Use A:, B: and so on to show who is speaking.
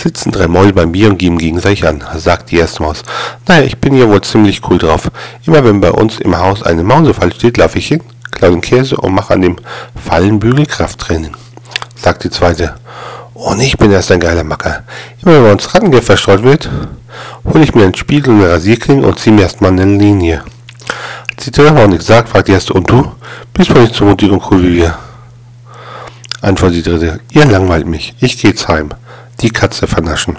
A: sitzen drei Mäuse beim Bier und geben gegenseitig an, sagt die erste Maus. Naja, ich bin ja wohl ziemlich cool drauf. Immer wenn bei uns im Haus eine Mausefall steht, laufe ich hin, klaue den Käse und mache an dem Fallenbügel Krafttraining, sagt die zweite. Und ich bin erst ein geiler Macker. Immer wenn bei uns Rattengift verstreut wird, hole ich mir einen Spiegel und eine Rasierklinge und ziehe mir erstmal eine Linie. Als die dritte nichts sagt, fragt die erste, und du? Bist wohl nicht so mutig und cool wie wir? Antwortet die dritte, ihr langweilt mich. Ich geh jetzt heim. Die Katze vernaschen.